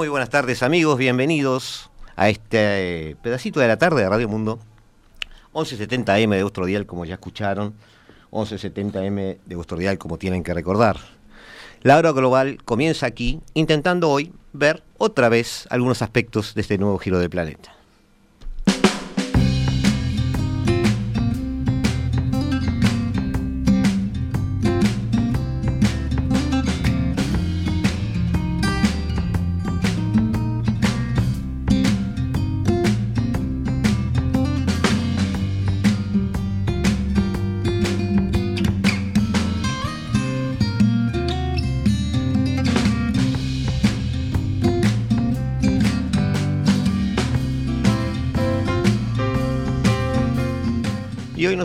Muy buenas tardes amigos, bienvenidos a este eh, pedacito de la tarde de Radio Mundo. 1170M de vuestro dial, como ya escucharon. 1170M de vuestro dial, como tienen que recordar. La hora global comienza aquí, intentando hoy ver otra vez algunos aspectos de este nuevo giro del planeta.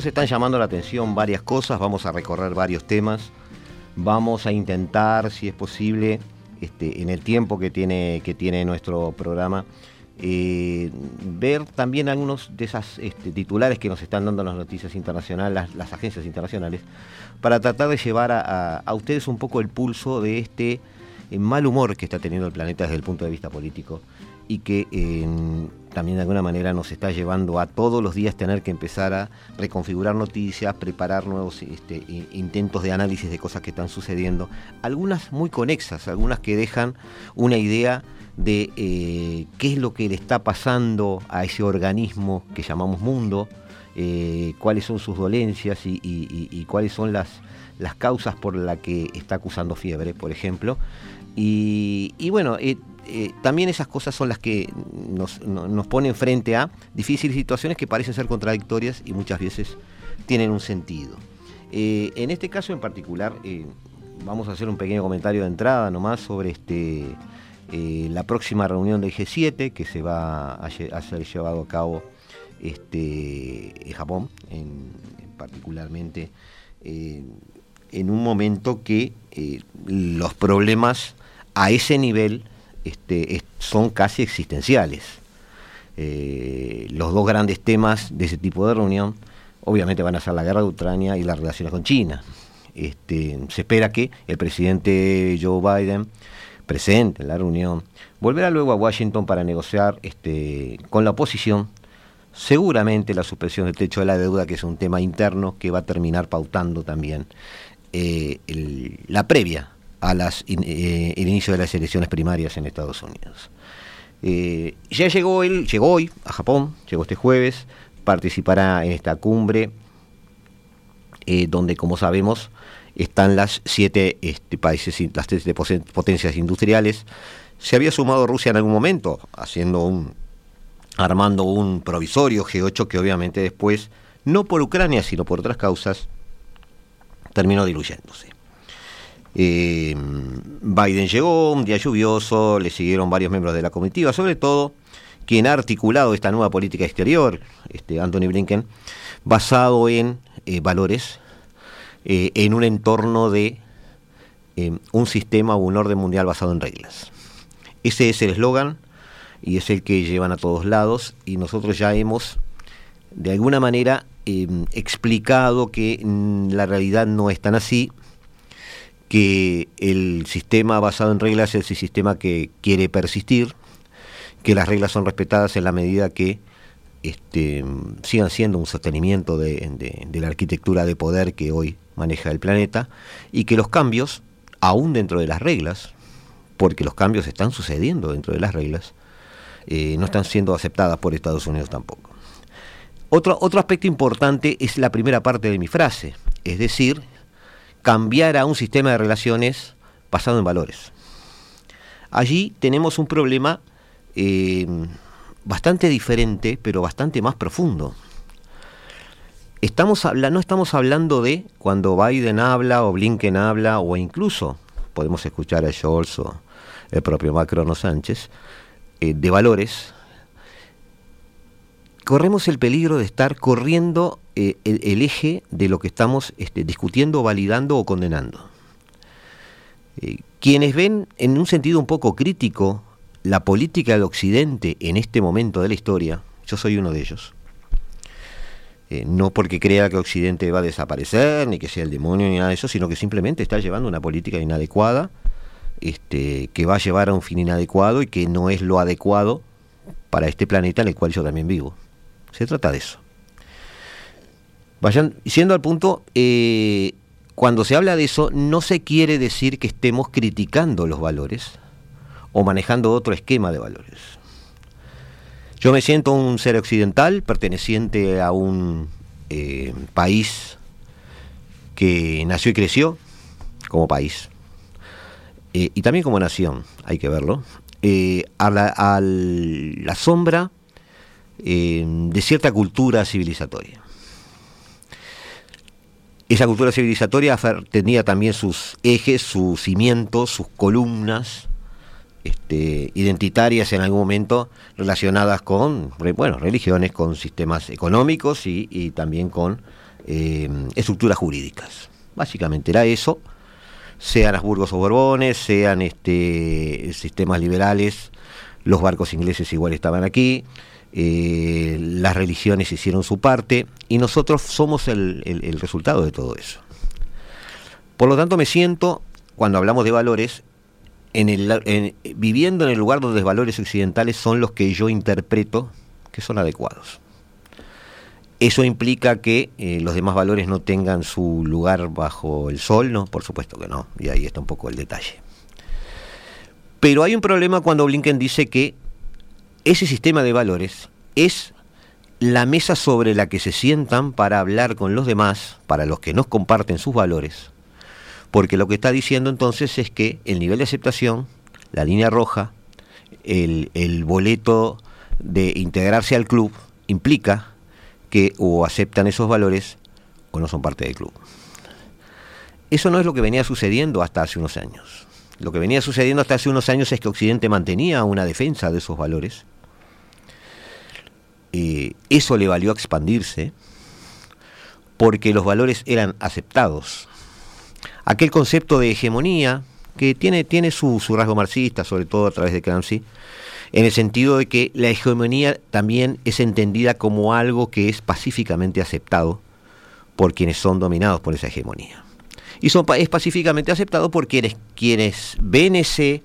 Están llamando la atención varias cosas, vamos a recorrer varios temas, vamos a intentar, si es posible, este, en el tiempo que tiene, que tiene nuestro programa, eh, ver también algunos de esos este, titulares que nos están dando las noticias internacionales, las, agencias internacionales, para tratar de llevar a, ustedes un poco el pulso de este eh, mal humor que está teniendo el planeta desde el punto de vista político y que también de alguna manera nos está llevando a todos los días tener que empezar a reconfigurar noticias, preparar nuevos este, intentos de análisis de cosas que están sucediendo, algunas muy conexas, algunas que dejan una idea de eh, qué es lo que le está pasando a ese organismo que llamamos mundo, eh, cuáles son sus dolencias y, cuáles son las, causas por las que está acusando fiebre, por ejemplo. Y, bueno, eh, eh, también esas cosas son las que nos, ponen frente a difíciles situaciones que parecen ser contradictorias y muchas veces tienen un sentido. Eh, en este caso en particular, eh, vamos a hacer un pequeño comentario de entrada nomás sobre este, la próxima reunión del G7 que se va a, ser llevado a cabo este, en Japón, particularmente en un momento que los problemas a ese nivel este, son casi existenciales. Eh, los dos grandes temas de ese tipo de reunión obviamente van a ser la guerra de Ucrania y las relaciones con China. Este, se espera que el presidente Joe Biden, presente en la reunión, volverá luego a Washington para negociar este, con la oposición seguramente la suspensión del techo de la deuda, que es un tema interno que va a terminar pautando también eh, la previa a las, eh, el inicio de las elecciones primarias en Estados Unidos. Eh, ya llegó él, llegó hoy a Japón, llegó este jueves, participará en esta cumbre, eh, donde como sabemos están las siete este, países, las siete potencias industriales. Se había sumado Rusia en algún momento, haciendo un, armando un provisorio G8 que obviamente después, no por Ucrania, sino por otras causas, terminó diluyéndose. Eh, Biden llegó, un día lluvioso, le siguieron varios miembros de la comitiva, sobre todo quien ha articulado esta nueva política exterior, este Anthony Blinken, basado en eh, valores, eh, en un entorno de un sistema o un orden mundial basado en reglas. Ese es el eslogan y es el que llevan a todos lados y nosotros ya hemos, de alguna manera, explicado que mm, la realidad no es tan así, que el sistema basado en reglas es el sistema que quiere persistir, que las reglas son respetadas en la medida que este, sigan siendo un sostenimiento de, la arquitectura de poder que hoy maneja el planeta y que los cambios, aún dentro de las reglas, porque los cambios están sucediendo dentro de las reglas, eh, no están siendo aceptadas por Estados Unidos tampoco. Otro, otro aspecto importante es la primera parte de mi frase, es decir, cambiar a un sistema de relaciones basado en valores. Allí tenemos un problema eh, bastante diferente, pero bastante más profundo. Estamos no estamos hablando de cuando Biden habla o Blinken habla o incluso podemos escuchar a Scholz o el propio Macron o Sánchez, eh, de valores, corremos el peligro de estar corriendo eh, el, eje de lo que estamos este, discutiendo, validando o condenando. Eh, quienes ven en un sentido un poco crítico la política del Occidente en este momento de la historia, yo soy uno de ellos, eh, no porque crea que Occidente va a desaparecer, ni que sea el demonio, ni nada de eso, sino que simplemente está llevando una política inadecuada, este, que va a llevar a un fin inadecuado y que no es lo adecuado para este planeta en el cual yo también vivo. Se trata de eso. Vayan, siendo al punto, eh, cuando se habla de eso, no se quiere decir que estemos criticando los valores o manejando otro esquema de valores. Yo me siento un ser occidental perteneciente a un eh, país que nació y creció como país, eh, y también como nación, hay que verlo, a, la, sombra de cierta cultura civilizatoria. Esa cultura civilizatoria tenía también sus ejes, sus cimientos, sus columnas, este, identitarias en algún momento relacionadas con bueno, religiones, con sistemas económicos y, también con eh, estructuras jurídicas. Básicamente era eso, sean Habsburgos o Borbones, sean este, sistemas liberales, los barcos ingleses igual estaban aquí, eh, las religiones hicieron su parte y nosotros somos el resultado de todo eso. Por lo tanto, me siento, cuando hablamos de valores, viviendo en el lugar donde los valores occidentales son los que yo interpreto que son adecuados. ¿Eso implica que eh, los demás valores no tengan su lugar bajo el sol? No, por supuesto que no, y ahí está un poco el detalle. Pero hay un problema cuando Blinken dice que ese sistema de valores es la mesa sobre la que se sientan para hablar con los demás, para los que no comparten sus valores, porque lo que está diciendo entonces es que el nivel de aceptación, la línea roja, el, boleto de integrarse al club implica que o aceptan esos valores o no son parte del club. Eso no es lo que venía sucediendo hasta hace unos años. Lo que venía sucediendo hasta hace unos años es que Occidente mantenía una defensa de esos valores. Eh, eso le valió expandirse porque los valores eran aceptados aquel concepto de hegemonía que tiene, tiene su, rasgo marxista, sobre todo a través de Gramsci, en el sentido de que la hegemonía también es entendida como algo que es pacíficamente aceptado por quienes son dominados por esa hegemonía. Y son, es pacíficamente aceptado por quienes, quienes ven ese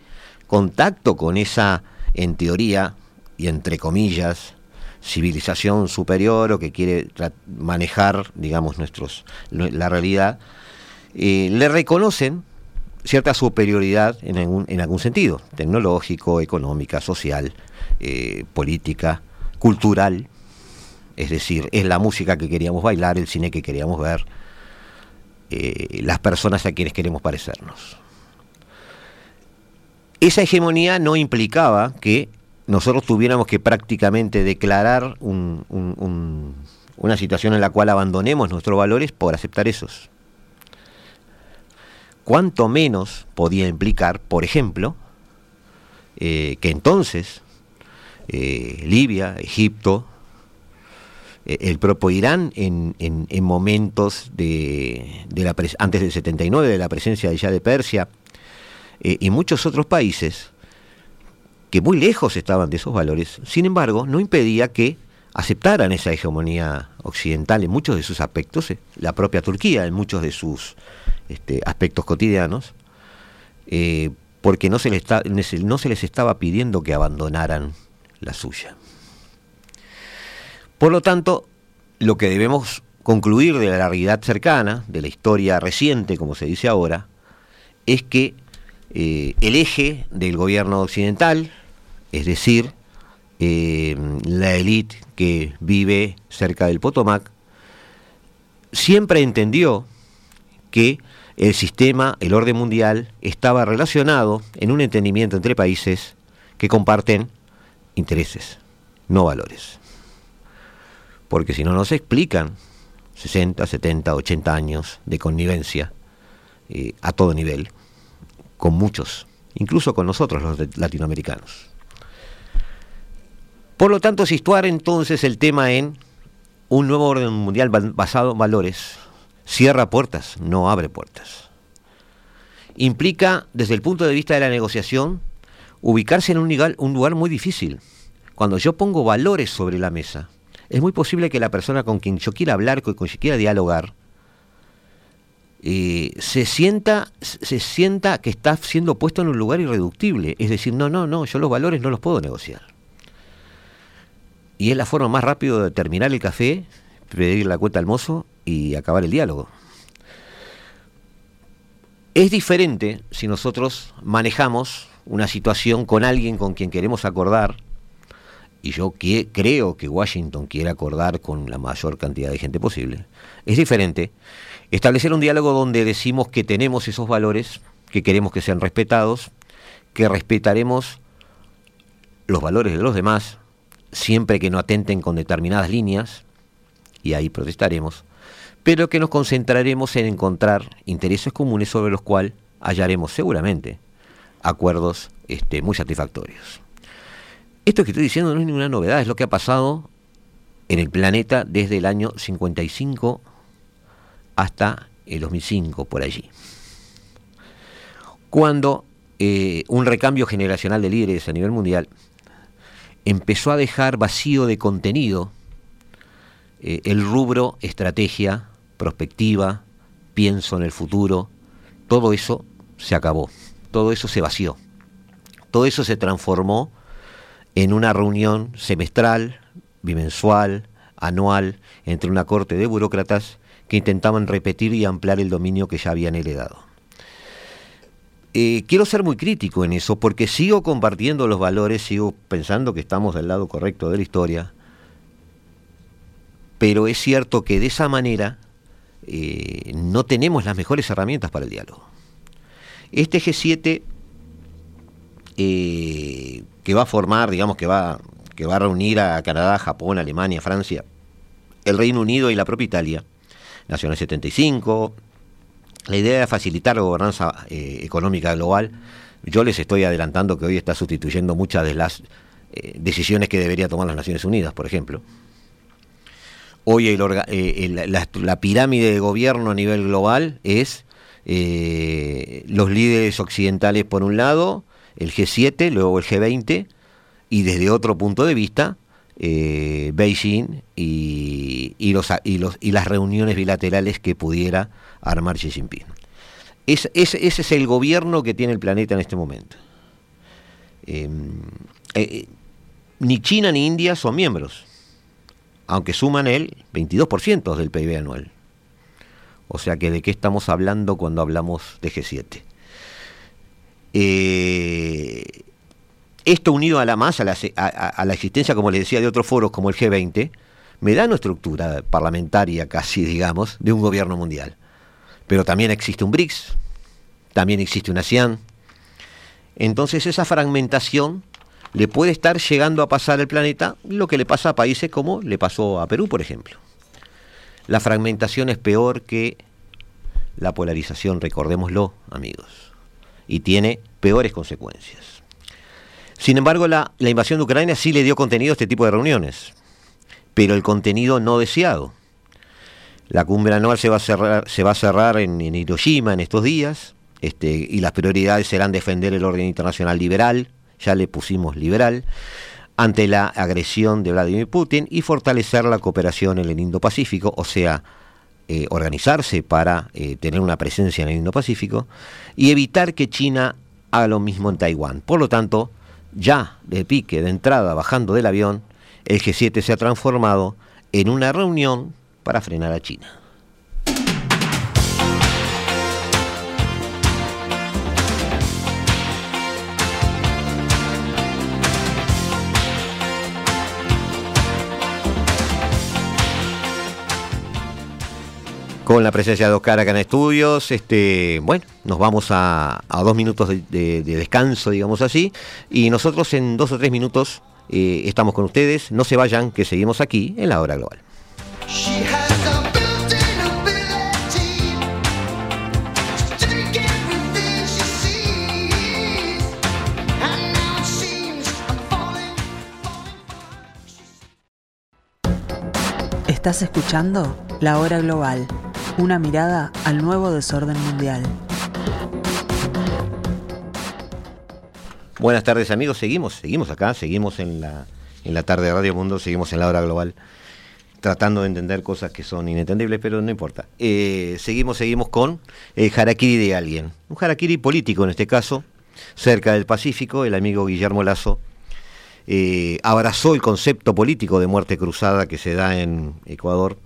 contacto con esa, en teoría, y entre comillas, civilización superior o que quiere manejar, digamos, nuestros, la realidad, eh, le reconocen cierta superioridad en algún, en algún sentido, tecnológico, económica, social, eh, política, cultural, es decir, es la música que queríamos bailar, el cine que queríamos ver, eh, las personas a quienes queremos parecernos. Esa hegemonía no implicaba que nosotros tuviéramos que prácticamente declarar una situación en la cual abandonemos nuestros valores por aceptar esos. Cuánto menos podía implicar, por ejemplo, eh, que entonces eh, Libia, Egipto, eh, el propio Irán en, momentos de, la antes del 79 de la presencia de ya de Persia y muchos otros países que muy lejos estaban de esos valores, sin embargo, no impedía que aceptaran esa hegemonía occidental en muchos de sus aspectos, la propia Turquía en muchos de sus este, aspectos cotidianos, eh, porque no se, les no se les estaba pidiendo que abandonaran la suya. Por lo tanto, lo que debemos concluir de la realidad cercana, de la historia reciente, como se dice ahora, es que eh, el eje del gobierno occidental, es decir, eh, la élite que vive cerca del Potomac, siempre entendió que el sistema, el orden mundial, estaba relacionado en un entendimiento entre países que comparten intereses, no valores. Porque si no nos explican 60, 70, 80 años de connivencia eh, a todo nivel, con muchos, incluso con nosotros los latinoamericanos. Por lo tanto, situar entonces el tema en un nuevo orden mundial basado en valores cierra puertas, no abre puertas. Implica, desde el punto de vista de la negociación, ubicarse en un lugar, muy difícil. Cuando yo pongo valores sobre la mesa, es muy posible que la persona con quien yo quiera hablar, con quien yo quiera dialogar, eh, se sienta se sienta que está siendo puesto en un lugar irreductible. Es decir, no, no, no, yo los valores no los puedo negociar. Y es la forma más rápida de terminar el café, pedir la cuenta al mozo y acabar el diálogo. Es diferente si nosotros manejamos una situación con alguien con quien queremos acordar, y yo creo que Washington quiere acordar con la mayor cantidad de gente posible, es diferente establecer un diálogo donde decimos que tenemos esos valores, que queremos que sean respetados, que respetaremos los valores de los demás, siempre que no atenten con determinadas líneas, y ahí protestaremos, pero que nos concentraremos en encontrar intereses comunes sobre los cuales hallaremos seguramente acuerdos este, muy satisfactorios. Esto que estoy diciendo no es ninguna novedad, es lo que ha pasado en el planeta desde el año 55 hasta el 2005, por allí. Cuando eh, un recambio generacional de líderes a nivel mundial empezó a dejar vacío de contenido eh, el rubro estrategia, prospectiva, pienso en el futuro, todo eso se acabó, todo eso se vació, todo eso se transformó en una reunión semestral, bimensual, anual, entre una corte de burócratas que intentaban repetir y ampliar el dominio que ya habían heredado. Eh, quiero ser muy crítico en eso porque sigo compartiendo los valores, sigo pensando que estamos del lado correcto de la historia, pero es cierto que de esa manera eh, no tenemos las mejores herramientas para el diálogo. Este G7 eh, que va a formar, digamos que va, que va a reunir a Canadá, Japón, Alemania, Francia, el Reino Unido y la propia Italia, el 75, la idea de facilitar la gobernanza eh, económica global, yo les estoy adelantando que hoy está sustituyendo muchas de las decisiones que debería tomar las Naciones Unidas, por ejemplo. Hoy eh, la, pirámide de gobierno a nivel global es eh, los líderes occidentales por un lado, el G7, luego el G20, y desde otro punto de vista, eh, Beijing y, las reuniones bilaterales que pudiera armar Xi Jinping. ese es el gobierno que tiene el planeta en este momento. Em, ni China ni India son miembros aunque suman el 22% del PIB anual. O sea que de qué estamos hablando cuando hablamos de G7. Eh, esto unido a la más, a la, existencia, como les decía, de otros foros como el G20, me da una estructura parlamentaria casi, digamos, de un gobierno mundial. Pero también existe un BRICS, también existe una ASEAN. Entonces esa fragmentación le puede estar llegando a pasar al planeta lo que le pasa a países como le pasó a Perú, por ejemplo. La fragmentación es peor que la polarización, recordémoslo, amigos, y tiene peores consecuencias. Sin embargo, la, invasión de Ucrania sí le dio contenido a este tipo de reuniones, pero el contenido no deseado. La cumbre anual se va a cerrar, se va a cerrar en, Hiroshima en estos días, este, y las prioridades serán defender el orden internacional liberal, ya le pusimos liberal, ante la agresión de Vladimir Putin y fortalecer la cooperación en el Indo-Pacífico, o sea, eh, organizarse para eh, tener una presencia en el Indo-Pacífico y evitar que China haga lo mismo en Taiwán. Por lo tanto, ya de pique, de entrada, bajando del avión, el G7 se ha transformado en una reunión para frenar a China. con la presencia de Oscar acá en estudios. Este, bueno, nos vamos a, dos minutos de, descanso, digamos así, y nosotros en dos o tres minutos eh, estamos con ustedes. No se vayan, que seguimos aquí en la hora global. Estás escuchando La Hora Global, una mirada al nuevo desorden mundial. Buenas tardes amigos, seguimos, seguimos acá, seguimos en la, en la tarde de Radio Mundo, seguimos en La Hora Global tratando de entender cosas que son inentendibles, pero no importa. Eh, seguimos, seguimos con el harakiri de alguien, un harakiri político en este caso, cerca del Pacífico, el amigo Guillermo Lazo eh, abrazó el concepto político de muerte cruzada que se da en Ecuador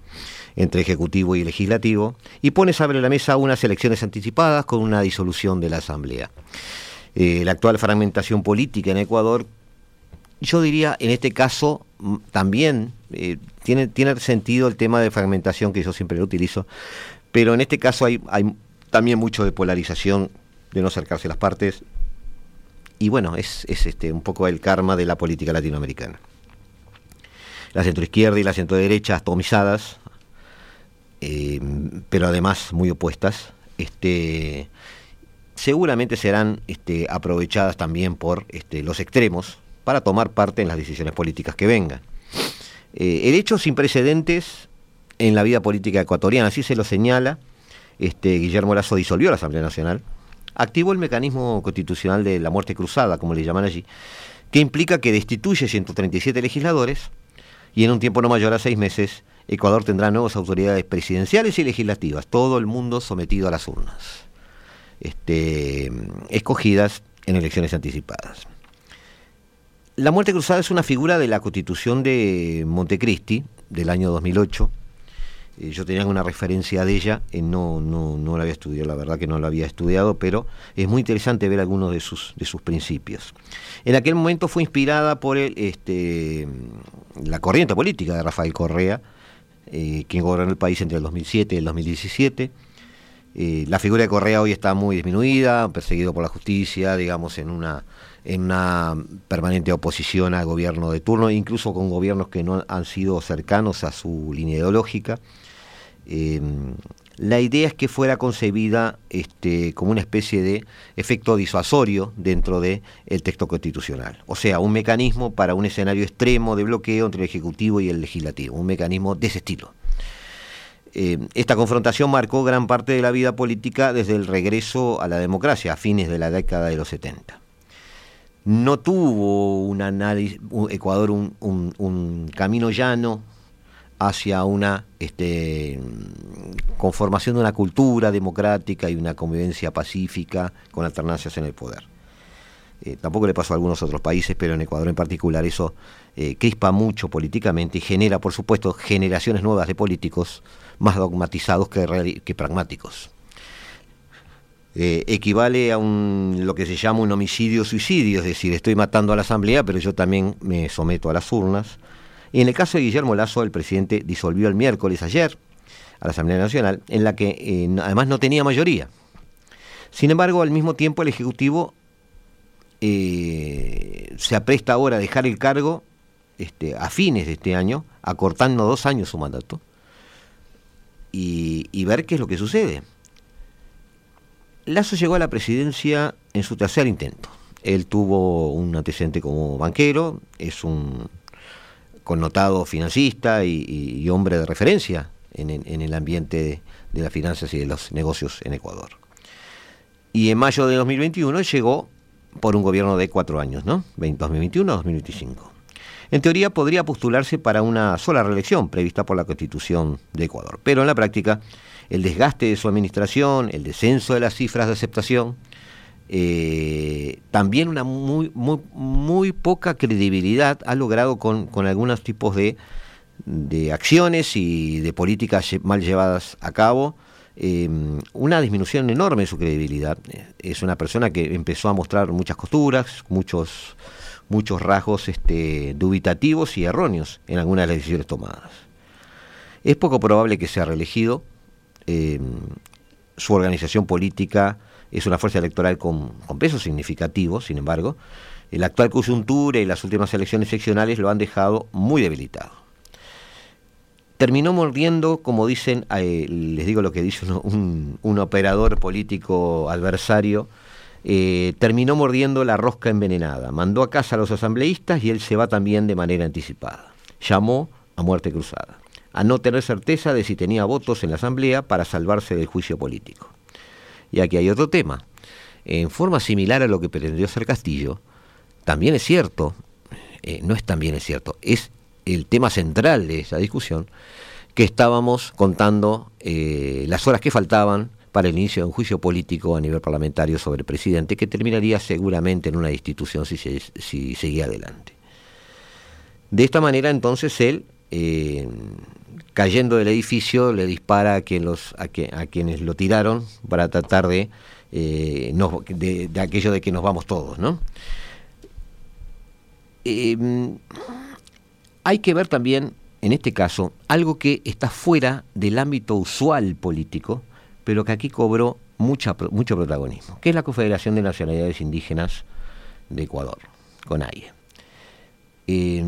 entre Ejecutivo y Legislativo y pone sobre la mesa unas elecciones anticipadas con una disolución de la Asamblea. Eh, la actual fragmentación política en Ecuador, yo diría en este caso también eh, tiene, tiene sentido el tema de fragmentación que yo siempre lo utilizo, pero en este caso hay, también mucho de polarización, de no acercarse las partes, y bueno, es, este, un poco el karma de la política latinoamericana. La centroizquierda y la centroderecha atomizadas, eh, pero además muy opuestas, este, seguramente serán este, aprovechadas también por este, los extremos para tomar parte en las decisiones políticas que vengan. Eh, el hecho sin precedentes en la vida política ecuatoriana, así se lo señala, este, Guillermo Lazo disolvió la Asamblea Nacional, activó el mecanismo constitucional de la muerte cruzada, como le llaman allí, que implica que destituye 137 legisladores y en un tiempo no mayor a seis meses Ecuador tendrá nuevas autoridades presidenciales y legislativas, todo el mundo sometido a las urnas, este, escogidas en elecciones anticipadas. La muerte cruzada es una figura de la constitución de Montecristi del año 2008, eh, yo tenía una referencia de ella, eh, no, no, no la había estudiado, la verdad que no la había estudiado, pero es muy interesante ver algunos de sus, de sus principios. En aquel momento fue inspirada por el, este, la corriente política de Rafael Correa, eh, quien gobernó el país entre el 2007 y el 2017. la figura de Correa hoy está muy disminuida, perseguido por la justicia, digamos, en una, en una permanente oposición al gobierno de turno, incluso con gobiernos que no han sido cercanos a su línea ideológica. Em, la idea es que fuera concebida este, como una especie de efecto disuasorio dentro del el texto constitucional, o sea, un mecanismo para un escenario extremo de bloqueo entre el Ejecutivo y el Legislativo, un mecanismo de ese estilo. Em, esta confrontación marcó gran parte de la vida política desde el regreso a la democracia a fines de la década de los 70 no tuvo un análisis, Ecuador un, camino llano hacia una este, conformación de una cultura democrática y una convivencia pacífica con alternancias en el poder. Eh, tampoco le pasó a algunos otros países, pero en Ecuador en particular eso eh, crispa mucho políticamente y genera, por supuesto, generaciones nuevas de políticos más dogmatizados que pragmáticos. Eh, equivale a un, lo que se llama un homicidio-suicidio, es decir, estoy matando a la Asamblea, pero yo también me someto a las urnas y en el caso de Guillermo Lazo, el presidente disolvió el miércoles ayer a la Asamblea Nacional, en la que eh, además no tenía mayoría. Sin embargo, al mismo tiempo el Ejecutivo eh, se apresta ahora a dejar el cargo este, a fines de este año, acortando dos años su mandato, y, y ver qué es lo que sucede. Lazo llegó a la presidencia en su tercer intento. Él tuvo un antecedente como banquero, es un connotado financista y, hombre de referencia en, el ambiente de, las finanzas y de los negocios en Ecuador. Y en mayo de 2021 llegó por un gobierno de cuatro años, ¿no? 2021-2025. En teoría podría postularse para una sola reelección prevista por la Constitución de Ecuador, pero en la práctica el desgaste de su administración, el descenso de las cifras de aceptación, eh, también una muy, muy, muy poca credibilidad ha logrado con, algunos tipos de, acciones y de políticas mal llevadas a cabo. Eh, una disminución enorme de su credibilidad. Es una persona que empezó a mostrar muchas costuras, muchos, muchos rasgos este, dubitativos y erróneos en algunas de las decisiones tomadas. Es poco probable que sea reelegido. Eh, su organización política es una fuerza electoral con, peso significativo, sin embargo, la actual coyuntura y las últimas elecciones seccionales lo han dejado muy debilitado. Terminó mordiendo, como dicen, eh, les digo lo que dice un, operador político adversario, eh, terminó mordiendo la rosca envenenada, mandó a casa a los asambleístas y él se va también de manera anticipada. Llamó a muerte cruzada. A no tener certeza de si tenía votos en la Asamblea para salvarse del juicio político. Y aquí hay otro tema. En forma similar a lo que pretendió hacer Castillo, también es cierto, eh, no es también es cierto, es el tema central de esa discusión, que estábamos contando eh, las horas que faltaban para el inicio de un juicio político a nivel parlamentario sobre el presidente, que terminaría seguramente en una institución si, si seguía adelante. De esta manera entonces él, eh, cayendo del edificio, le dispara a, quienes lo tiraron para tratar de, eh, de, aquello de que nos vamos todos. ¿no? Em, hay que ver también, en este caso, algo que está fuera del ámbito usual político, pero que aquí cobró mucho protagonismo, que es la Confederación de Nacionalidades Indígenas de Ecuador, CONAIE. Eh,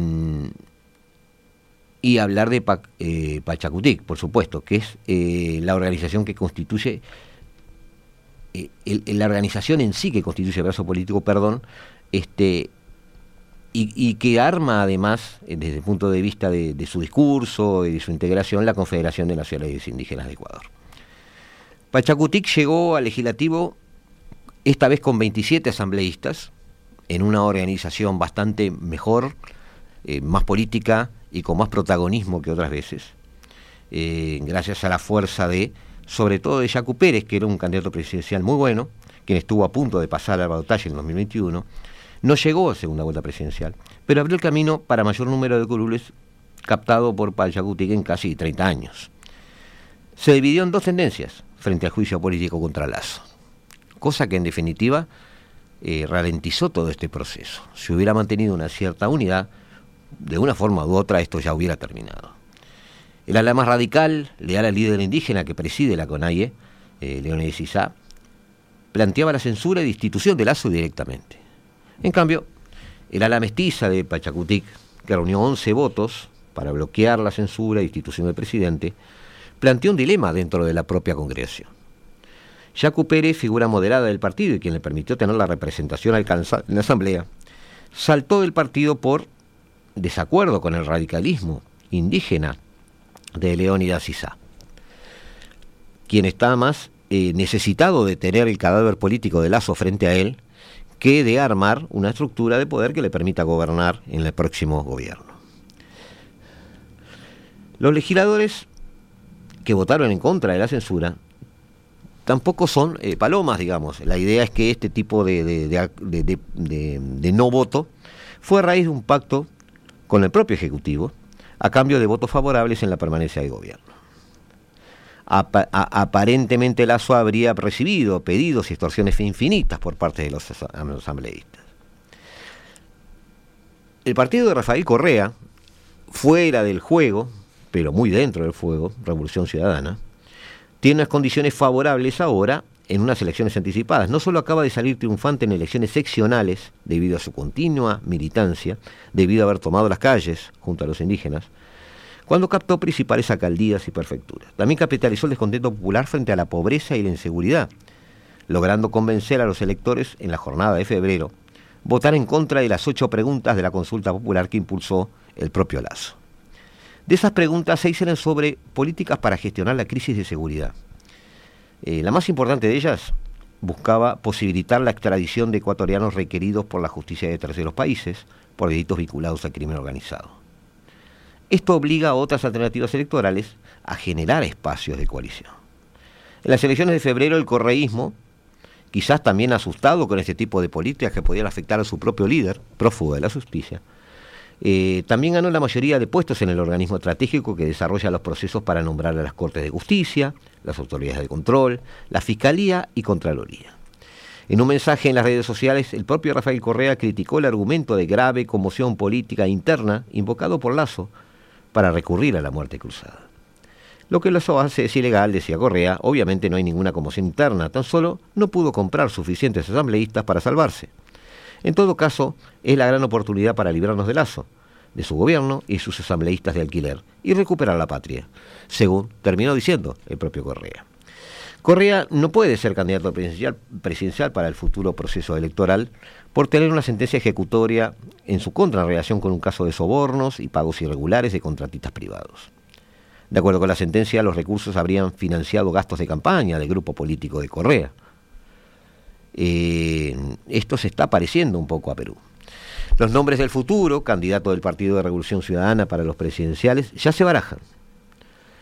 y hablar de eh, Pachacutic, por supuesto, que es eh, la organización que constituye, la organización en sí que constituye el brazo político, perdón, este, y, que arma además, desde el punto de vista de, su discurso y de su integración, la Confederación de Nacionalidades Indígenas de Ecuador. Pachacutic llegó al legislativo esta vez con 27 asambleístas, en una organización bastante mejor, eh, más política y con más protagonismo que otras veces, eh, gracias a la fuerza de, sobre todo de Jacu Pérez, que era un candidato presidencial muy bueno, quien estuvo a punto de pasar al balotaje en 2021, no llegó a segunda vuelta presidencial, pero abrió el camino para mayor número de curules captado por Pachacutic en casi 30 años. Se dividió en dos tendencias frente al juicio político contra Lazo, cosa que en definitiva eh, ralentizó todo este proceso. Si hubiera mantenido una cierta unidad, de una forma u otra esto ya hubiera terminado. El ala más radical, leal al líder indígena que preside la CONAIE, eh, Leónidas Isá, planteaba la censura y destitución de Lazo directamente. En cambio, el ala mestiza de Pachacutic, que reunió 11 votos para bloquear la censura y destitución del presidente, planteó un dilema dentro de la propia congregación. Jacu Pérez, figura moderada del partido y quien le permitió tener la representación alcanzada en la Asamblea, saltó del partido por desacuerdo con el radicalismo indígena de Leónidas Isá, quien está más eh, necesitado de tener el cadáver político de Lazo frente a él que de armar una estructura de poder que le permita gobernar en el próximo gobierno. Los legisladores que votaron en contra de la censura tampoco son eh, palomas, digamos. La idea es que este tipo de, de, no voto fue a raíz de un pacto con el propio Ejecutivo a cambio de votos favorables en la permanencia del gobierno. aparentemente Lazo habría recibido pedidos y extorsiones infinitas por parte de los asambleístas. El partido de Rafael Correa, fuera del juego, pero muy dentro del fuego, Revolución Ciudadana, tiene unas condiciones favorables ahora en unas elecciones anticipadas. No solo acaba de salir triunfante en elecciones seccionales debido a su continua militancia, debido a haber tomado las calles junto a los indígenas, cuando captó principales alcaldías y prefecturas. También capitalizó el descontento popular frente a la pobreza y la inseguridad, logrando convencer a los electores en la jornada de febrero votar en contra de las ocho preguntas de la consulta popular que impulsó el propio Lazo. De esas preguntas, seis eran sobre políticas para gestionar la crisis de seguridad. Eh, la más importante de ellas buscaba posibilitar la extradición de ecuatorianos requeridos por la justicia de terceros países por delitos vinculados al crimen organizado. Esto obliga a otras alternativas electorales a generar espacios de coalición. En las elecciones de febrero el correísmo, quizás también asustado con este tipo de políticas que podían afectar a su propio líder, prófugo de la justicia, eh, también ganó la mayoría de puestos en el organismo estratégico que desarrolla los procesos para nombrar a las Cortes de Justicia, las autoridades de control, la Fiscalía y Contraloría. En un mensaje en las redes sociales, el propio Rafael Correa criticó el argumento de grave conmoción política interna invocado por Lazo para recurrir a la muerte cruzada. Lo que Lazo hace es ilegal, decía Correa, obviamente no hay ninguna conmoción interna, tan solo no pudo comprar suficientes asambleístas para salvarse. En todo caso, es la gran oportunidad para librarnos de Lazo, de su gobierno y sus asambleístas de alquiler, y recuperar la patria, según terminó diciendo el propio Correa. Correa no puede ser candidato presidencial, para el futuro proceso electoral por tener una sentencia ejecutoria en su contra en relación con un caso de sobornos y pagos irregulares de contratistas privados. De acuerdo con la sentencia, los recursos habrían financiado gastos de campaña del grupo político de Correa. Eh, esto se está pareciendo un poco a Perú. Los nombres del futuro, candidato del Partido de Revolución Ciudadana para los presidenciales, ya se barajan.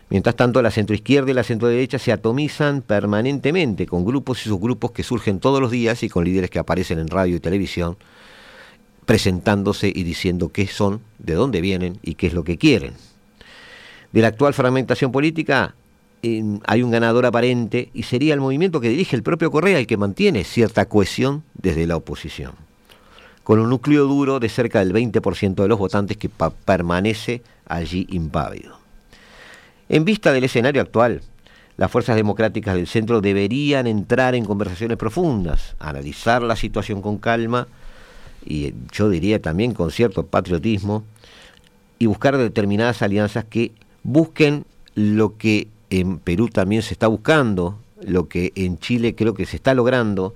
Mientras tanto, la centroizquierda y la centroderecha se atomizan permanentemente con grupos y subgrupos que surgen todos los días y con líderes que aparecen en radio y televisión, presentándose y diciendo qué son, de dónde vienen y qué es lo que quieren. De la actual fragmentación política hay un ganador aparente y sería el movimiento que dirige el propio Correa el que mantiene cierta cohesión desde la oposición, con un núcleo duro de cerca del 20% de los votantes que permanece allí impávido. En vista del escenario actual, las fuerzas democráticas del centro deberían entrar en conversaciones profundas, analizar la situación con calma y yo diría también con cierto patriotismo y buscar determinadas alianzas que busquen lo que en Perú también se está buscando, lo que en Chile creo que se está logrando,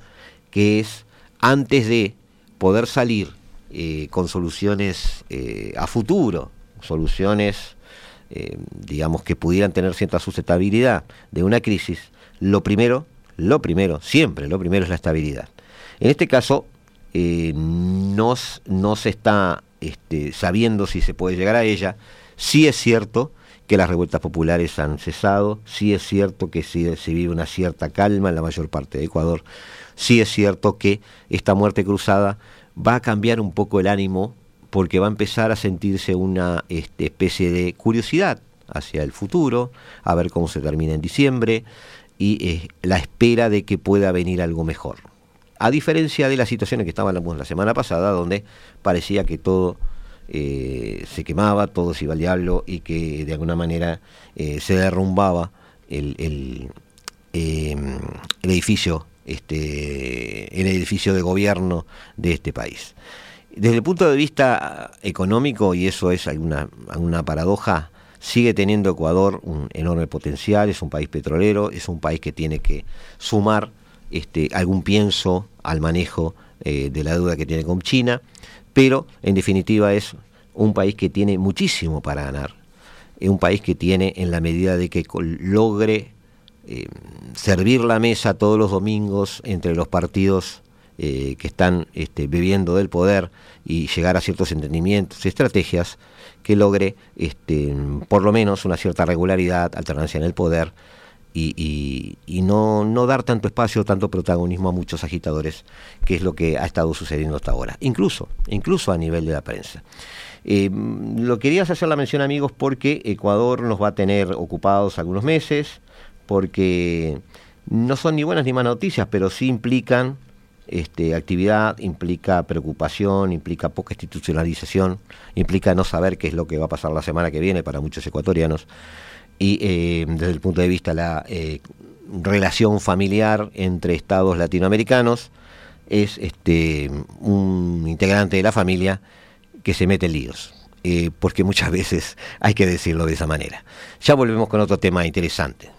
que es antes de poder salir eh, con soluciones eh, a futuro, soluciones eh, digamos, que pudieran tener cierta sustentabilidad de una crisis, lo primero, lo primero, siempre lo primero es la estabilidad. En este caso, no, se está este, sabiendo si se puede llegar a ella. Sí es cierto que las revueltas populares han cesado, sí es cierto que se vive una cierta calma en la mayor parte de Ecuador, sí es cierto que esta muerte cruzada va a cambiar un poco el ánimo porque va a empezar a sentirse una este, especie de curiosidad hacia el futuro, a ver cómo se termina en diciembre y eh, la espera de que pueda venir algo mejor. A diferencia de las situaciones que estábamos la semana pasada, donde parecía que todo eh, se quemaba, todo se iba al diablo y que de alguna manera eh, se derrumbaba el, em, el edificio este, el edificio de gobierno de este país. Desde el punto de vista económico, y eso es alguna, una paradoja, sigue teniendo Ecuador un enorme potencial, es un país petrolero, es un país que tiene que sumar este, algún pienso al manejo eh, de la deuda que tiene con China, pero en definitiva es un país que tiene muchísimo para ganar, es un país que tiene en la medida de que logre eh, servir la mesa todos los domingos entre los partidos eh, que están este, bebiendo del poder y llegar a ciertos entendimientos y estrategias que logre este, por lo menos una cierta regularidad, alternancia en el poder y, no, no, dar tanto espacio, tanto protagonismo a muchos agitadores, que es lo que ha estado sucediendo hasta ahora, incluso, incluso a nivel de la prensa. Eh, lo querías hacer la mención amigos porque Ecuador nos va a tener ocupados algunos meses, porque no son ni buenas ni malas noticias, pero sí implican este, actividad implica preocupación, implica poca institucionalización, implica no saber qué es lo que va a pasar la semana que viene para muchos ecuatorianos. Y eh, desde el punto de vista de la eh, relación familiar entre estados latinoamericanos, es este, un integrante de la familia que se mete en líos. Eh, porque muchas veces hay que decirlo de esa manera. Ya volvemos con otro tema interesante.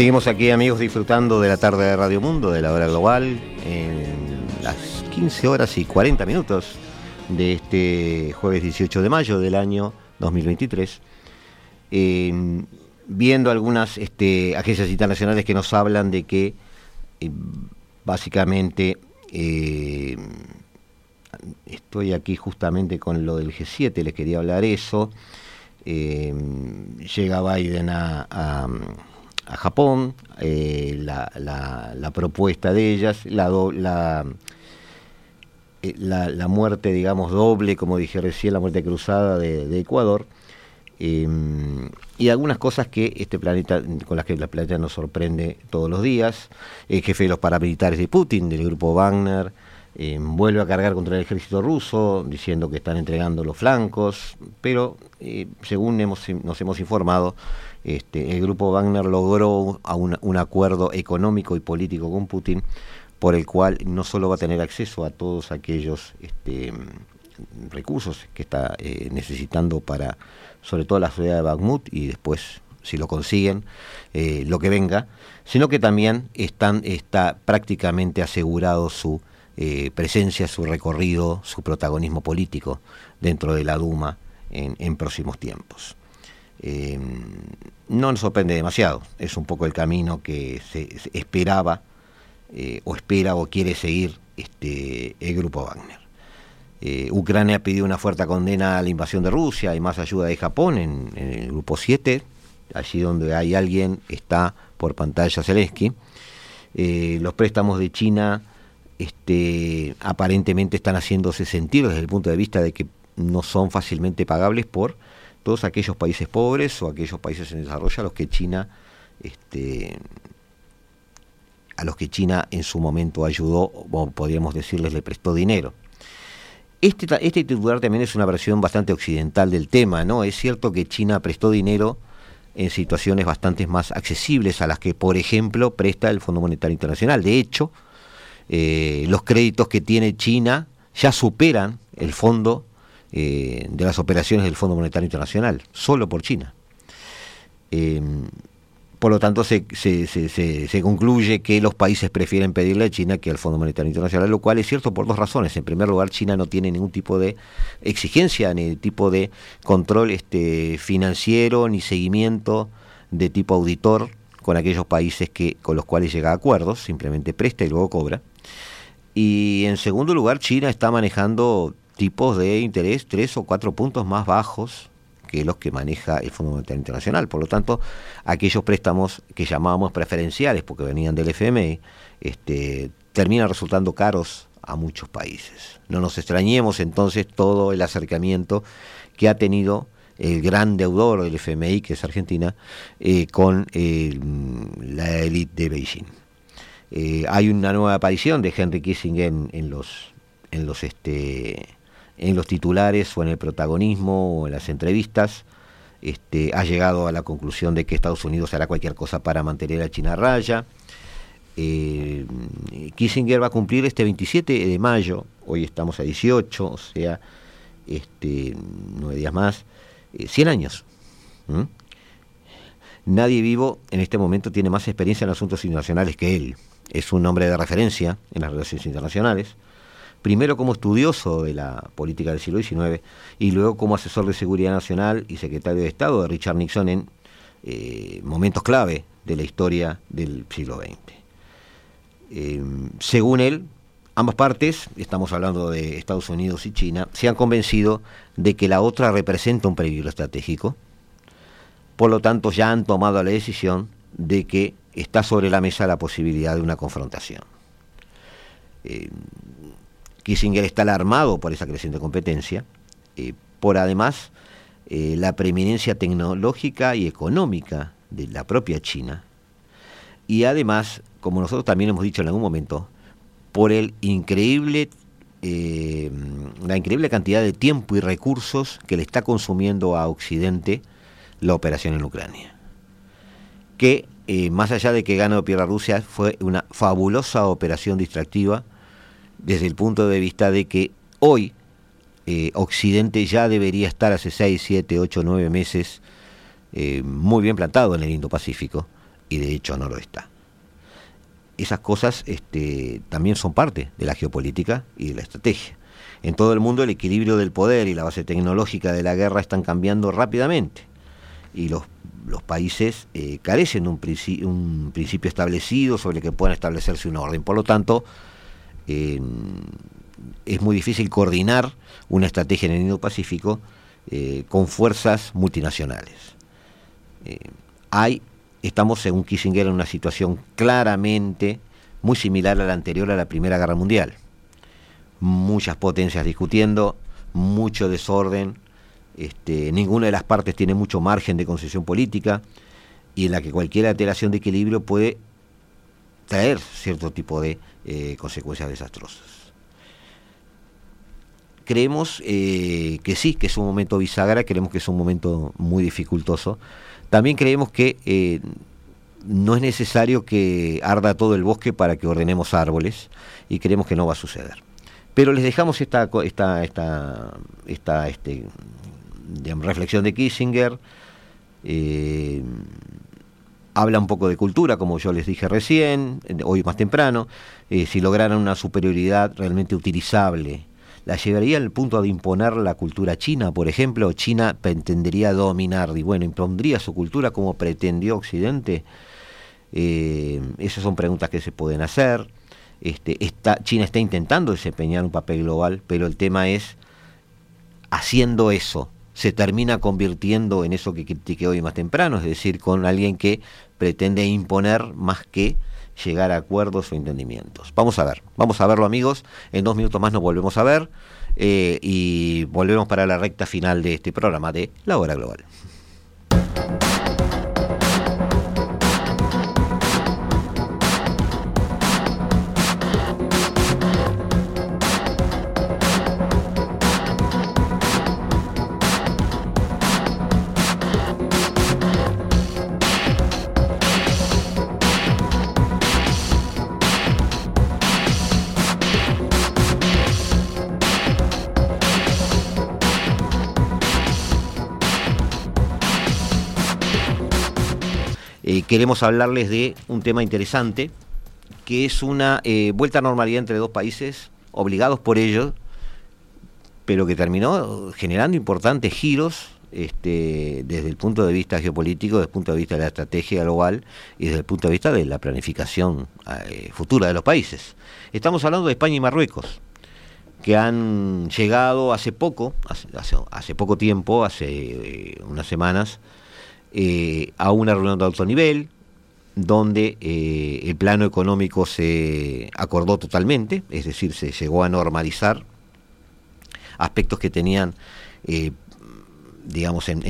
Seguimos aquí amigos disfrutando de la tarde de Radio Mundo, de la hora global, en las 15 horas y 40 minutos de este jueves 18 de mayo del año 2023. viendo algunas este, agencias internacionales que nos hablan de que eh, básicamente eh, estoy aquí justamente con lo del G7, les quería hablar eso. Eh, llega Biden a Japón, eh, la, la, propuesta de ellas, la, eh, la, la, muerte, digamos, doble, como dije recién, la muerte cruzada de, Ecuador, em, y algunas cosas que este planeta, con las que el planeta nos sorprende todos los días, el jefe de los paramilitares de Putin, del grupo Wagner, eh, vuelve a cargar contra el ejército ruso, diciendo que están entregando los flancos, pero eh, según hemos, nos hemos informado, este, el grupo Wagner logró un, acuerdo económico y político con Putin, por el cual no solo va a tener acceso a todos aquellos este, recursos que está eh, necesitando para, sobre todo la ciudad de Bakhmut y después, si lo consiguen, lo que venga, sino que también están, está prácticamente asegurado su eh, presencia, su recorrido, su protagonismo político dentro de la Duma en, próximos tiempos. Eh, no nos sorprende demasiado, es un poco el camino que se, esperaba eh, o espera o quiere seguir este, el grupo Wagner. Ucrania pidió una fuerte condena a la invasión de Rusia y más ayuda de Japón en, el grupo 7, allí donde hay alguien está por pantalla Zelensky. los préstamos de China este, aparentemente están haciéndose sentir desde el punto de vista de que no son fácilmente pagables por todos aquellos países pobres o aquellos países en desarrollo a los que China este, a los que China en su momento ayudó, o podríamos decirles le prestó dinero. Este, este titular también es una versión bastante occidental del tema, ¿no? Es cierto que China prestó dinero en situaciones bastante más accesibles a las que, por ejemplo, presta el Fondo Monetario Internacional. De hecho, eh, los créditos que tiene China ya superan el fondo eh, de las operaciones del Fondo Monetario Internacional, solo por China. Em, por lo tanto, se, se, concluye que los países prefieren pedirle a China que al Fondo Monetario Internacional, lo cual es cierto por dos razones. En primer lugar, China no tiene ningún tipo de exigencia, ni tipo de control este, financiero, ni seguimiento de tipo auditor con aquellos países que, con los cuales llega a acuerdos, simplemente presta y luego cobra. Y en segundo lugar, China está manejando tipos de interés tres o cuatro puntos más bajos que los que maneja el Fondo Monetario Internacional. Por lo tanto, aquellos préstamos que llamábamos preferenciales porque venían del FMI, este, terminan resultando caros a muchos países. No nos extrañemos entonces todo el acercamiento que ha tenido el gran deudor del FMI, que es Argentina, eh, con la élite de Beijing. Eh, hay una nueva aparición de Henry Kissinger en, los en los este en los titulares o en el protagonismo o en las entrevistas este, ha llegado a la conclusión de que Estados Unidos hará cualquier cosa para mantener a China a raya. Eh, Kissinger va a cumplir este 27 de mayo, hoy estamos a 18, o sea, este, nueve días más, 100 eh, años. Nadie vivo en este momento tiene más experiencia en asuntos internacionales que él es un hombre de referencia en las relaciones internacionales, primero como estudioso de la política del siglo XIX y luego como asesor de seguridad nacional y secretario de Estado de Richard Nixon en eh, momentos clave de la historia del siglo XX. Eh, según él, ambas partes, estamos hablando de Estados Unidos y China, se han convencido de que la otra representa un peligro estratégico, por lo tanto ya han tomado la decisión de que está sobre la mesa la posibilidad de una confrontación. Eh, Kissinger está alarmado por esa creciente competencia, eh, por además eh, la preeminencia tecnológica y económica de la propia China, y además, como nosotros también hemos dicho en algún momento, por el increíble la increíble cantidad de tiempo y recursos que le está consumiendo a Occidente la operación en Ucrania. Que más allá de que gane o pierda Rusia, fue una fabulosa operación distractiva desde el punto de vista de que hoy eh, Occidente ya debería estar hace 6, 7, 8, 9 meses eh, muy bien plantado en el Indo-Pacífico y de hecho no lo está. Esas cosas este, también son parte de la geopolítica y de la estrategia. En todo el mundo el equilibrio del poder y la base tecnológica de la guerra están cambiando rápidamente y los países eh, carecen de un, principio establecido sobre el que puedan establecerse un orden. Por lo tanto, es muy difícil coordinar una estrategia en el Indo-Pacífico eh, con fuerzas multinacionales. Eh, hay, estamos, según Kissinger, en una situación claramente muy similar a la anterior a la Primera Guerra Mundial. Muchas potencias discutiendo, mucho desorden, este, ninguna de las partes tiene mucho margen de concesión política y en la que cualquier alteración de equilibrio puede traer cierto tipo de eh, consecuencias desastrosas. creemos eh, que sí, que es un momento bisagra, creemos que es un momento muy dificultoso. También creemos que eh, no es necesario que arda todo el bosque para que ordenemos árboles y creemos que no va a suceder. Pero les dejamos esta, esta, esta, esta este, reflexión de Kissinger. Habla un poco de cultura, como yo les dije recién, hoy más temprano. si lograran una superioridad realmente utilizable la llevaría al punto de imponer la cultura china, por ejemplo, China pretendería dominar y bueno, impondría su cultura como pretendió Occidente. Eh, esas son preguntas que se pueden hacer. Este, China está intentando desempeñar un papel global, pero el tema es, haciendo eso, se termina convirtiendo en eso que critiqué hoy más temprano, es decir, con alguien que pretende imponer más que llegar a acuerdos o entendimientos. Vamos a ver, vamos a verlo amigos, en dos minutos más nos volvemos a ver eh, y volvemos para la recta final de este programa de La Hora Global. Queremos hablarles de un tema interesante, que es una eh, vuelta a normalidad entre dos países, obligados por ellos, pero que terminó generando importantes giros este, desde el punto de vista geopolítico, desde el punto de vista de la estrategia global y desde el punto de vista de la planificación eh, futura de los países. Estamos hablando de España y Marruecos, que han llegado hace poco, hace, poco tiempo, hace eh, unas semanas, eh, a una reunión de alto nivel, donde eh, el plano económico se acordó totalmente, es decir, se llegó a normalizar aspectos que tenían, eh, digamos, en,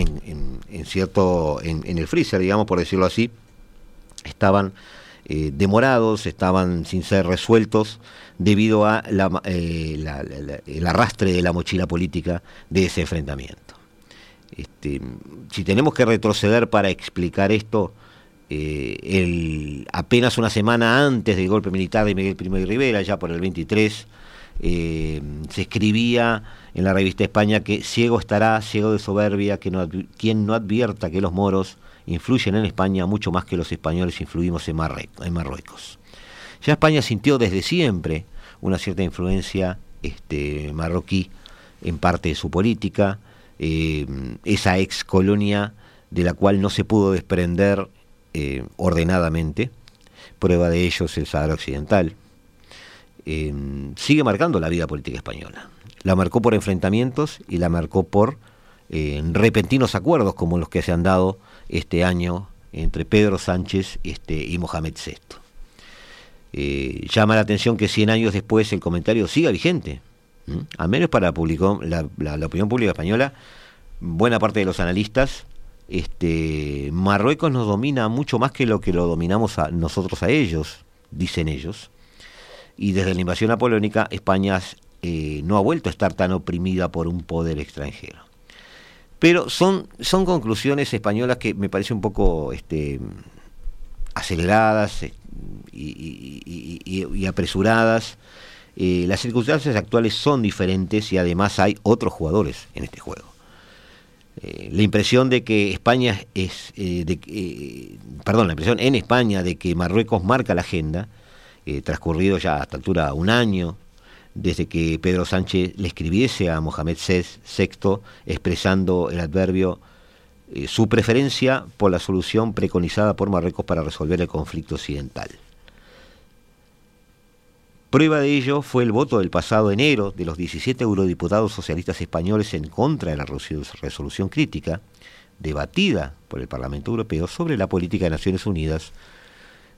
cierto, en, el freezer, digamos, por decirlo así, estaban demorados, estaban sin ser resueltos debido a arrastre de la mochila política de ese enfrentamiento. Este, si tenemos que retroceder para explicar esto, eh, apenas una semana antes del golpe militar de Miguel Primo y Rivera, ya por el 23, eh, se escribía en la revista España que ciego estará, ciego de soberbia, que quien no advierta que los moros influyen en España mucho más que los españoles influimos en, en Marruecos. Ya España sintió desde siempre una cierta influencia este, marroquí en parte de su política, eh, esa ex colonia de la cual no se pudo desprender eh, ordenadamente. Prueba de ello es el Sahara Occidental. Eh, sigue marcando la vida política española. La marcó por enfrentamientos y la marcó por repentinos acuerdos como los que se han dado este año entre Pedro Sánchez este, y Mohamed VI. llama la atención que 100 años después el comentario siga vigente. Al menos para la, opinión pública española, buena parte de los analistas, este, Marruecos nos domina mucho más que lo que lo dominamos nosotros a ellos, dicen ellos. Y desde la invasión napoleónica, España eh, no ha vuelto a estar tan oprimida por un poder extranjero. Pero son, conclusiones españolas que me parecen un poco este, aceleradas eh, y apresuradas eh, las circunstancias actuales son diferentes y además hay otros jugadores en este juego. Eh, la impresión de que España es, eh, de, perdón, la impresión en España de que Marruecos marca la agenda, transcurrido ya hasta altura un año desde que Pedro Sánchez le escribiese a Mohamed VI expresando el adverbio su preferencia por la solución preconizada por Marruecos para resolver el conflicto occidental. Prueba de ello fue el voto del pasado enero de los 17 eurodiputados socialistas españoles en contra de la resolución crítica debatida por el Parlamento Europeo sobre la política de Naciones Unidas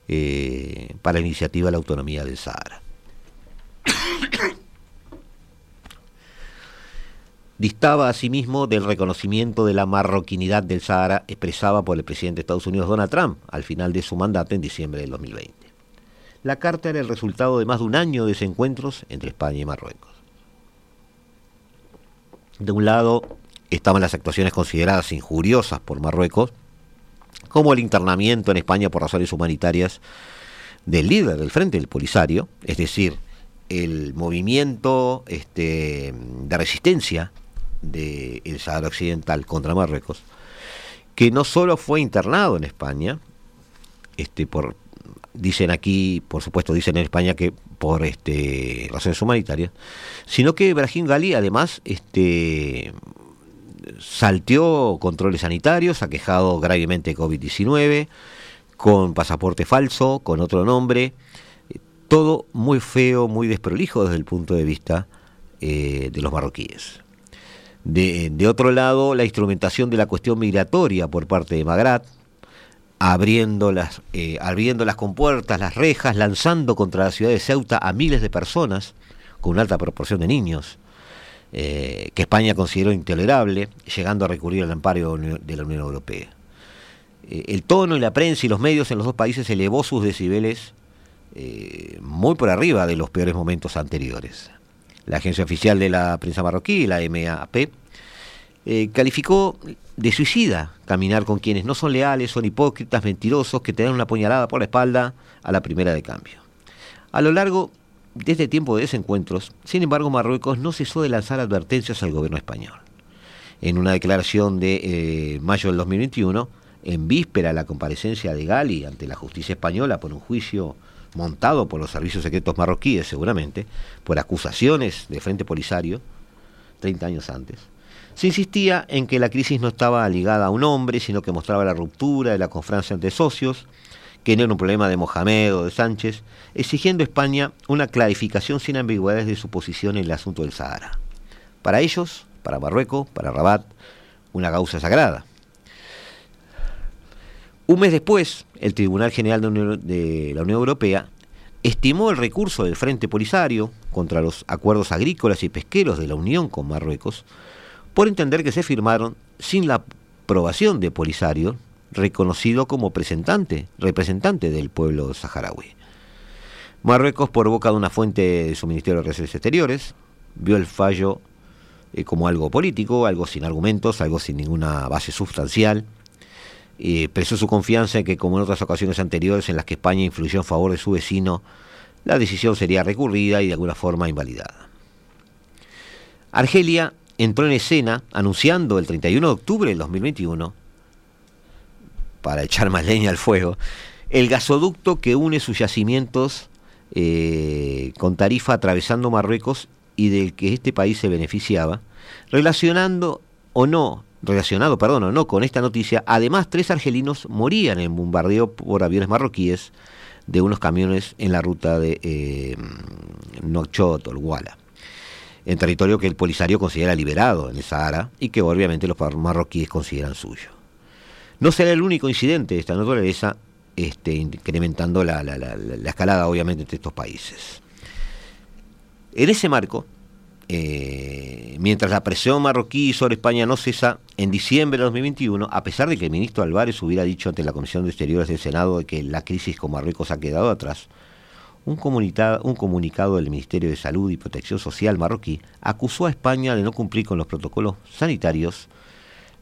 eh, para la iniciativa de la autonomía del Sahara. Distaba asimismo del reconocimiento de la marroquinidad del Sahara expresada por el presidente de Estados Unidos Donald Trump al final de su mandato en diciembre del 2020. La carta era el resultado de más de un año de desencuentros entre España y Marruecos. De un lado estaban las actuaciones consideradas injuriosas por Marruecos, como el internamiento en España por razones humanitarias del líder del Frente del Polisario, es decir, el movimiento este, de resistencia del Sahara Occidental contra Marruecos, que no solo fue internado en España, este, por, dicen aquí, por supuesto, dicen en España que por este, razones humanitarias, sino que Brahim Gali además este, salteó controles sanitarios, ha quejado gravemente de COVID-19, con pasaporte falso, con otro nombre, todo muy feo, muy desprolijo desde el punto de vista eh, de los marroquíes. De, otro lado, la instrumentación de la cuestión migratoria por parte de Magrat, abriendo las, eh, abriendo las compuertas, las rejas, lanzando contra la ciudad de Ceuta a miles de personas, con una alta proporción de niños, eh, que España consideró intolerable, llegando a recurrir al amparo de la Unión Europea. Eh, el tono y la prensa y los medios en los dos países elevó sus decibeles muy por arriba de los peores momentos anteriores. La agencia oficial de la prensa marroquí, la MAP, eh, calificó de suicida caminar con quienes no son leales, son hipócritas, mentirosos, que te dan una puñalada por la espalda a la primera de cambio. A lo largo de este tiempo de desencuentros, sin embargo, Marruecos no cesó de lanzar advertencias al gobierno español. En una declaración de mayo del 2021, en víspera de la comparecencia de Gali ante la justicia española por un juicio montado por los servicios secretos marroquíes seguramente, por acusaciones de Frente Polisario, 30 años antes, se insistía en que la crisis no estaba ligada a un hombre, sino que mostraba la ruptura de la confrancia entre socios, que no era un problema de Mohamed o de Sánchez, exigiendo a España una clarificación sin ambigüedades de su posición en el asunto del Sahara. Para ellos, para Marruecos, para Rabat, una causa sagrada. Un mes después, el Tribunal General de, la Unión Europea estimó el recurso del Frente Polisario contra los acuerdos agrícolas y pesqueros de la Unión con Marruecos por entender que se firmaron sin la aprobación de Polisario, reconocido como representante, representante del pueblo saharaui. Marruecos, por boca de una fuente de su Ministerio de Relaciones Exteriores, vio el fallo eh, como algo político, algo sin argumentos, algo sin ninguna base sustancial, y expresó su confianza en que, como en otras ocasiones anteriores en las que España influyó en favor de su vecino, la decisión sería recurrida y de alguna forma invalidada. Argelia entró en escena anunciando el 31 de octubre del 2021, para echar más leña al fuego, el gasoducto que une sus yacimientos eh, con tarifa atravesando Marruecos y del que este país se beneficiaba, relacionando o no relacionado, perdón, o no con esta noticia, además tres argelinos morían en bombardeo por aviones marroquíes de unos camiones en la ruta de eh, Nokchot o Wala, en territorio que el Polisario considera liberado en el Sahara y que obviamente los marroquíes consideran suyo. No será el único incidente de esta naturaleza, este, incrementando la, la escalada obviamente entre estos países. En ese marco, eh, mientras la presión marroquí sobre España no cesa, en diciembre de 2021, a pesar de que el ministro Álvarez hubiera dicho ante la Comisión de Exteriores del Senado que la crisis con Marruecos ha quedado atrás, un, un comunicado del Ministerio de Salud y Protección Social marroquí acusó a España de no cumplir con los protocolos sanitarios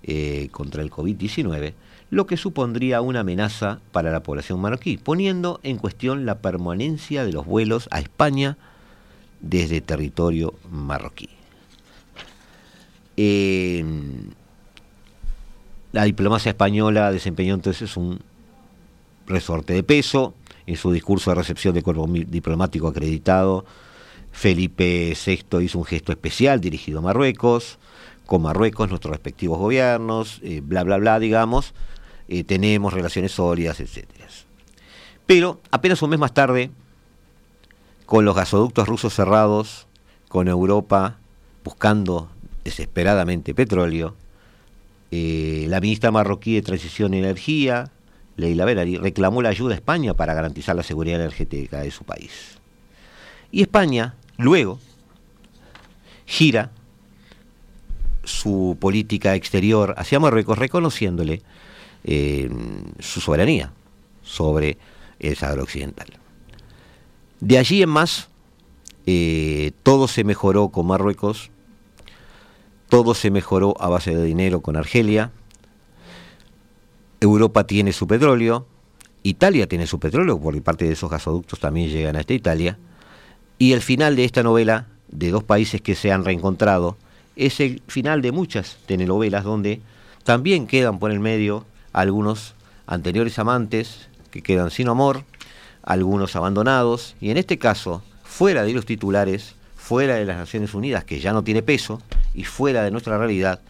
eh, contra el COVID-19, lo que supondría una amenaza para la población marroquí, poniendo en cuestión la permanencia de los vuelos a España desde territorio marroquí. Eh, la diplomacia española desempeñó entonces un resorte de peso en su discurso de recepción de cuerpo diplomático acreditado. Felipe VI hizo un gesto especial dirigido a Marruecos, con Marruecos, nuestros respectivos gobiernos, eh, bla, bla, bla, digamos, eh, tenemos relaciones sólidas, etc. Pero apenas un mes más tarde, con los gasoductos rusos cerrados, con Europa buscando desesperadamente petróleo, eh, la ministra marroquí de Transición y Energía, Leila reclamó la ayuda a España para garantizar la seguridad energética de su país. Y España, luego, gira su política exterior hacia Marruecos reconociéndole eh, su soberanía sobre el Sahara Occidental. De allí en más, eh, todo se mejoró con Marruecos todo se mejoró a base de dinero con Argelia, Europa tiene su petróleo, Italia tiene su petróleo, porque parte de esos gasoductos también llegan a esta Italia, y el final de esta novela, de dos países que se han reencontrado, es el final de muchas telenovelas donde también quedan por el medio algunos anteriores amantes que quedan sin amor, algunos abandonados, y en este caso, fuera de los titulares, fuera de las Naciones Unidas, que ya no tiene peso, y fuera de nuestra realidad,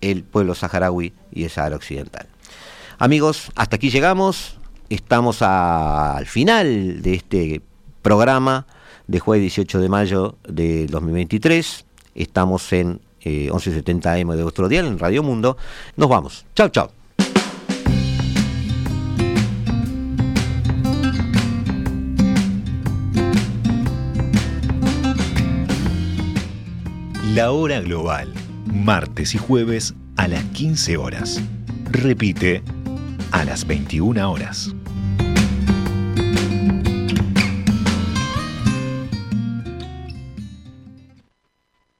el pueblo saharaui y el Sahara Occidental. Amigos, hasta aquí llegamos, estamos al final de este programa de jueves 18 de mayo de 2023, estamos en 1170 eh, M de vuestro dial en Radio Mundo, nos vamos, chao chao. La hora global, martes y jueves a las 15 horas. Repite a las 21 horas.